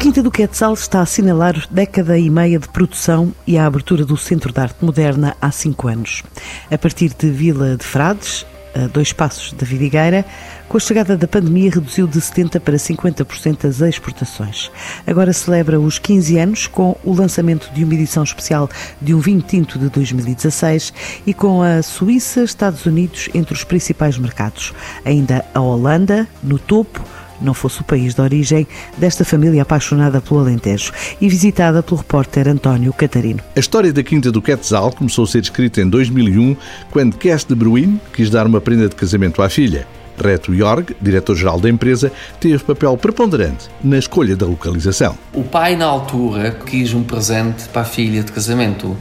Quinta do Quetzal está a assinalar década e meia de produção e a abertura do Centro de Arte Moderna há cinco anos. A partir de Vila de Frades, a dois passos da Vidigueira, com a chegada da pandemia reduziu de 70% para 50% as exportações. Agora celebra os 15 anos com o lançamento de uma edição especial de um vinho tinto de 2016 e com a Suíça, Estados Unidos entre os principais mercados. Ainda a Holanda, no topo, não fosse o país de origem desta família apaixonada pelo Alentejo e visitada pelo repórter António Catarino. A história da Quinta do Quetzal começou a ser escrita em 2001, quando Kess de Bruin quis dar uma prenda de casamento à filha. Reto Jorg, diretor-geral da empresa, teve papel preponderante na escolha da localização. O pai, na altura, quis um presente para a filha de casamento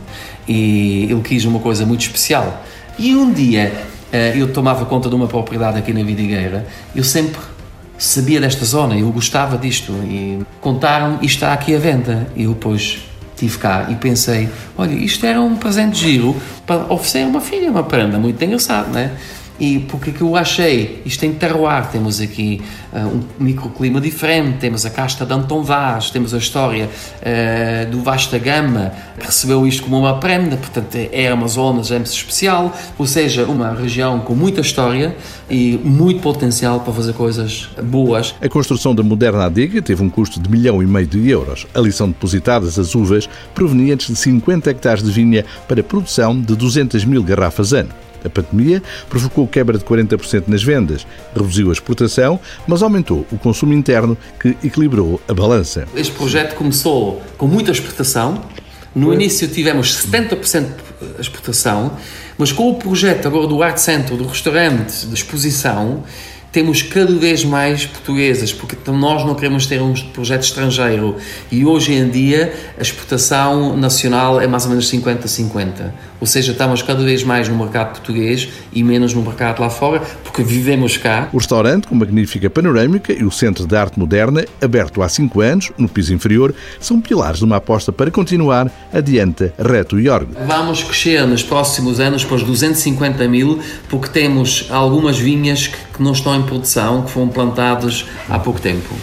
e ele quis uma coisa muito especial. E um dia eh, eu tomava conta de uma propriedade aqui na Vidigueira, eu sempre sabia desta zona, eu gostava disto e contaram isto está aqui à venda. E eu depois tive cá e pensei, olha, isto era um presente giro para oferecer a uma filha, uma prenda muito engraçado, não é? E porque que eu achei, isto tem terroir, temos aqui uh, um microclima diferente, temos a casta de Anton Vaz, temos a história uh, do Vasta Gama, que recebeu isto como uma prenda, portanto é uma zona de especial, ou seja, uma região com muita história e muito potencial para fazer coisas boas. A construção da moderna adega teve um custo de milhão e meio de euros. Ali são depositadas as uvas provenientes de 50 hectares de vinha para produção de 200 mil garrafas ano. A pandemia provocou quebra de 40% nas vendas, reduziu a exportação, mas aumentou o consumo interno, que equilibrou a balança. Este projeto começou com muita exportação. No início tivemos 70% de exportação, mas com o projeto agora do Art Center, do restaurante, da exposição, temos cada vez mais portuguesas, porque nós não queremos ter um projeto estrangeiro e hoje em dia a exportação nacional é mais ou menos 50-50. Ou seja, estamos cada vez mais no mercado português e menos no mercado lá fora, porque vivemos cá. O restaurante, com magnífica panorâmica e o Centro de Arte Moderna, aberto há cinco anos, no piso inferior, são pilares de uma aposta para continuar adiante reto e órgão. Vamos crescer nos próximos anos para os 250 mil, porque temos algumas vinhas que, que não estão em produção, que foram plantadas há pouco tempo.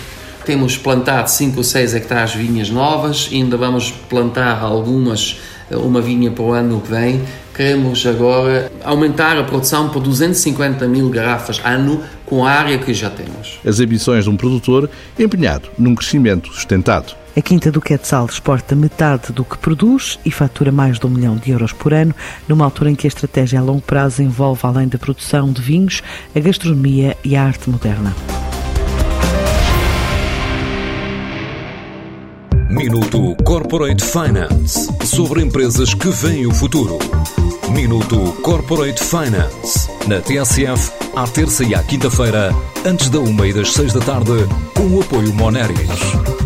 Temos plantado 5 ou 6 hectares de vinhas novas, ainda vamos plantar algumas uma vinha para o ano que vem. Queremos agora aumentar a produção por 250 mil garrafas ano com a área que já temos. As ambições de um produtor empenhado num crescimento sustentado. A Quinta do Quetzal exporta metade do que produz e fatura mais de um milhão de euros por ano, numa altura em que a estratégia a longo prazo envolve, além da produção de vinhos, a gastronomia e a arte moderna. Minuto Corporate Finance sobre empresas que veem o futuro. Minuto Corporate Finance na TSF, à terça e à quinta-feira, antes da uma e das seis da tarde, com o apoio Moneris.